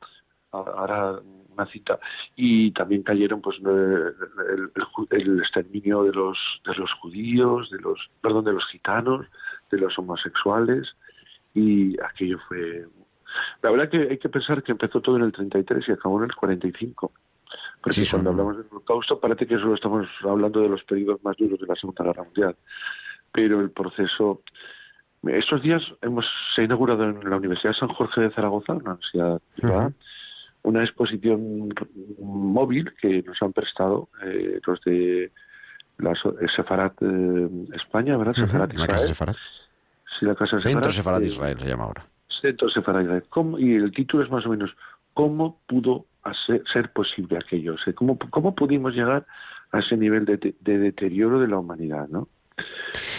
ahora una cita, y también cayeron pues el, el, el, exterminio de los de los judíos, de los perdón, de los gitanos, de los homosexuales, y aquello fue la verdad que hay que pensar que empezó todo en el 33 y acabó en el 45. Porque sí, cuando hablamos del holocausto parece que solo estamos hablando de los periodos más duros de la Segunda Guerra Mundial. Pero el proceso... Estos días hemos se ha inaugurado en la Universidad de San Jorge de Zaragoza, una universidad privada, uh -huh. una exposición móvil que nos han prestado eh, los de la Sefarat eh, España, ¿verdad? Uh -huh. Sefarat Israel. La Casa Sefarat. Sí, la Casa Centro Sefarat, Sefarat Israel se llama ahora. Centro Sefarat ¿Cómo, y el título es más o menos ¿Cómo pudo hacer, ser posible aquello? O sea, ¿cómo, ¿Cómo pudimos llegar a ese nivel de, de deterioro de la humanidad? ¿no?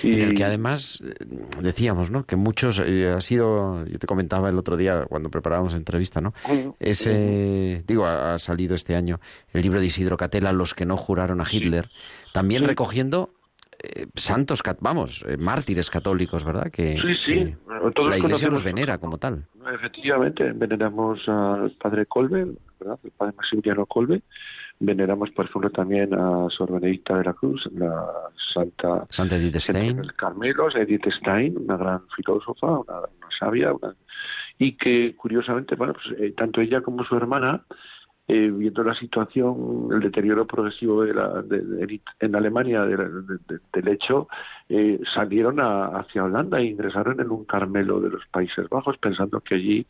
Y... En el que además decíamos, ¿no? Que muchos eh, ha sido, yo te comentaba el otro día cuando preparábamos la entrevista, ¿no? Ese, digo, ha, ha, salido este año el libro de Isidro Catela, Los que no juraron a Hitler, sí. también sí. recogiendo eh, santos, vamos, eh, mártires católicos, ¿verdad? Que, sí, sí. que la Iglesia los venera como tal. Efectivamente, veneramos al padre Colbe, ¿verdad? El padre Maximiliano Colbe. Veneramos, por ejemplo, también a Sor Benedicta de la Cruz, la Santa, Santa Edith Stein. El Carmelos, Edith Stein, una gran filósofa, una, una sabia, una, y que curiosamente, bueno, pues eh, tanto ella como su hermana eh, viendo la situación, el deterioro progresivo de la, de, en Alemania de, del hecho, eh, salieron a, hacia Holanda e ingresaron en un Carmelo de los Países Bajos pensando que allí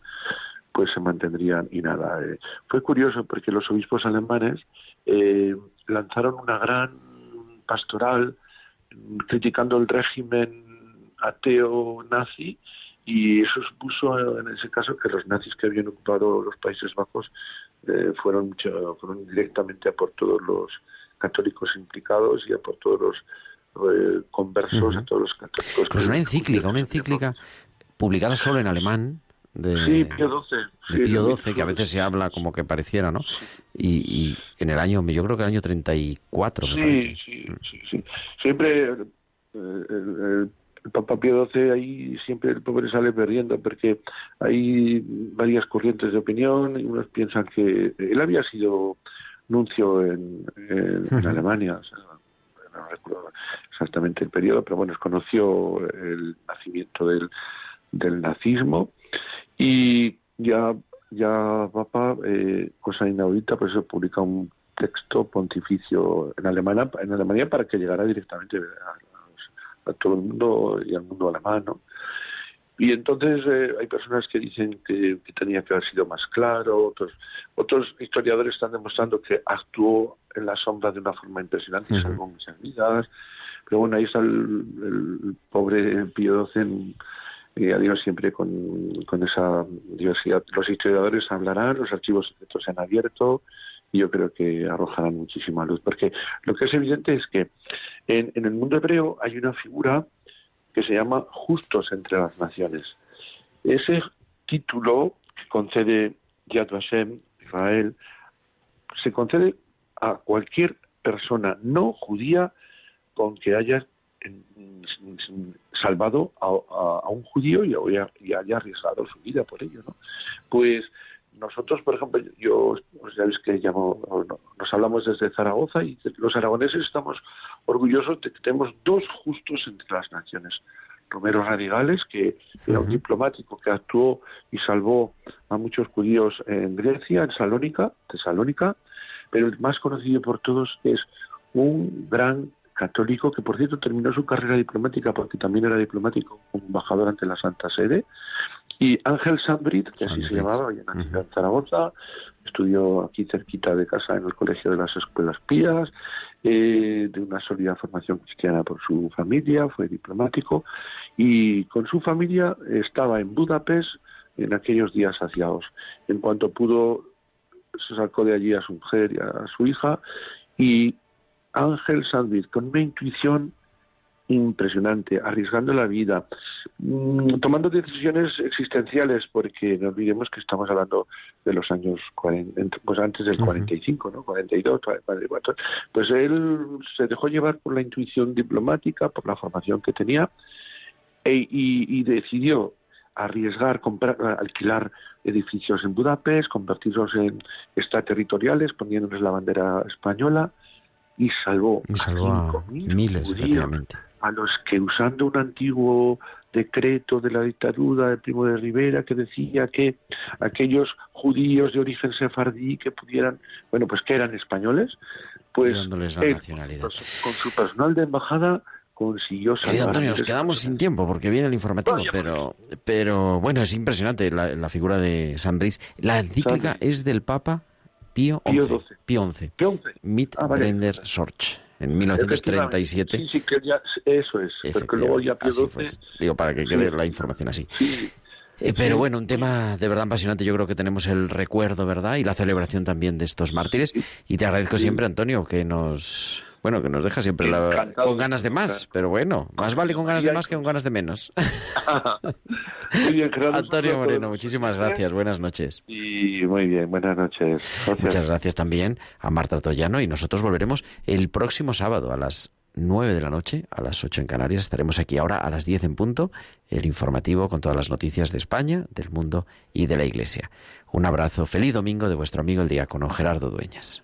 pues se mantendrían y nada. Eh, fue curioso porque los obispos alemanes eh, lanzaron una gran pastoral criticando el régimen ateo nazi y eso supuso en ese caso que los nazis que habían ocupado los Países Bajos eh, fueron, fueron directamente a por todos los católicos implicados y a por todos los eh, conversos, uh -huh. a todos los católicos. Pues una encíclica, una encíclica publicada solo en alemán. De, sí, Pío XII. De sí, Pío XII, que a veces se habla como que pareciera, ¿no? Sí. Y, y, en el año, yo creo que el año 34, me sí. Sí, sí, sí. Siempre eh, el, el, el Papa Pío XII ahí siempre el pobre sale perdiendo porque hay varias corrientes de opinión y unos piensan que él había sido nuncio en, en, en Alemania, o sea, no recuerdo exactamente el periodo, pero bueno, conoció el nacimiento del, del nazismo y ya ya Papa, eh, cosa inaudita, pues se publica un texto pontificio en Alemania, en Alemania para que llegara directamente a, a todo el mundo y al mundo alemán, ¿no? Y entonces eh, hay personas que dicen que, que, tenía que haber sido más claro, otros, otros historiadores están demostrando que actuó en la sombra de una forma impresionante y uh -huh. salvó muchas vidas. Pero bueno, ahí está el, el pobre Pío XII y a Dios siempre con, con, esa diversidad. Los historiadores hablarán, los archivos secretos se han abierto y yo creo que arrojarán muchísima luz, porque lo que es evidente es que en, en el mundo hebreo hay una figura que se llama Justos entre las Naciones. Ese título que concede Yad Vashem, Israel, se concede a cualquier persona no judía con que haya salvado a, a, a un judío y, y, haya arriesgado su vida por ello, ¿no? Pues nosotros, por ejemplo, yo, pues ya ves que llamo, nos hablamos desde Zaragoza y los aragoneses estamos orgullosos de que tenemos dos justos entre las naciones. Romero Radigales, que era un diplomático que actuó y salvó a muchos judíos en Grecia, en Salónica, Tesalónica, pero el más conocido por todos es un gran católico que por cierto terminó su carrera diplomática porque también era diplomático como embajador ante la Santa Sede y Ángel Sandbrit, que así se llamaba, y nació en Zaragoza, estudió aquí cerquita de casa en el Colegio de las Escuelas Pías, eh, de una sólida formación cristiana por su familia, fue diplomático y con su familia estaba en Budapest en aquellos días saciados. En cuanto pudo, se sacó de allí a su mujer y a su hija y Ángel Sandwich, con una intuición impresionante, arriesgando la vida, mm, tomando decisiones existenciales, porque no olvidemos que estamos hablando de los años 40, pues antes del 45, ¿no? 42, 44. Pues él se dejó llevar por la intuición diplomática, por la formación que tenía, e, y, y decidió arriesgar, comprar, alquilar edificios en Budapest, convertirlos en extraterritoriales, poniéndoles la bandera española, y salvó, a, miles, efectivamente. A los que usando un antiguo decreto de la dictadura del Primo de Rivera que decía que aquellos judíos de origen sefardí que pudieran, bueno, pues que eran españoles, pues con su personal de embajada consiguió Querido Antonio, nos quedamos sin tiempo porque viene el informativo, pero, pero bueno, es impresionante la, figura de San Brice. La encíclica es del Papa Pío XI. Pío XI. Mit ah, Sorch. En 1937. Sí, sí, que ya, eso es. Porque luego ya Pío XII... Digo, para que quede la información así. Eh, pero bueno, un tema de verdad apasionante. Yo creo que tenemos el recuerdo, ¿verdad? Y la celebración también de estos mártires. Y te agradezco siempre, Antonio, que nos bueno, que nos deja siempre con ganas de más, pero bueno, más vale con ganas de más que con ganas de menos. muy bien, Antonio Moreno, muchísimas gracias, buenas noches. Y muy bien, buenas noches. Muchas gracias también a Marta Tollano y nosotros volveremos el próximo sábado a las 9 de la noche, a las 8 en Canarias. Estaremos aquí ahora a las 10 en punto, el informativo con todas las noticias de España, del mundo y de la Iglesia. Un abrazo, feliz domingo de vuestro amigo el diácono Gerardo Dueñas.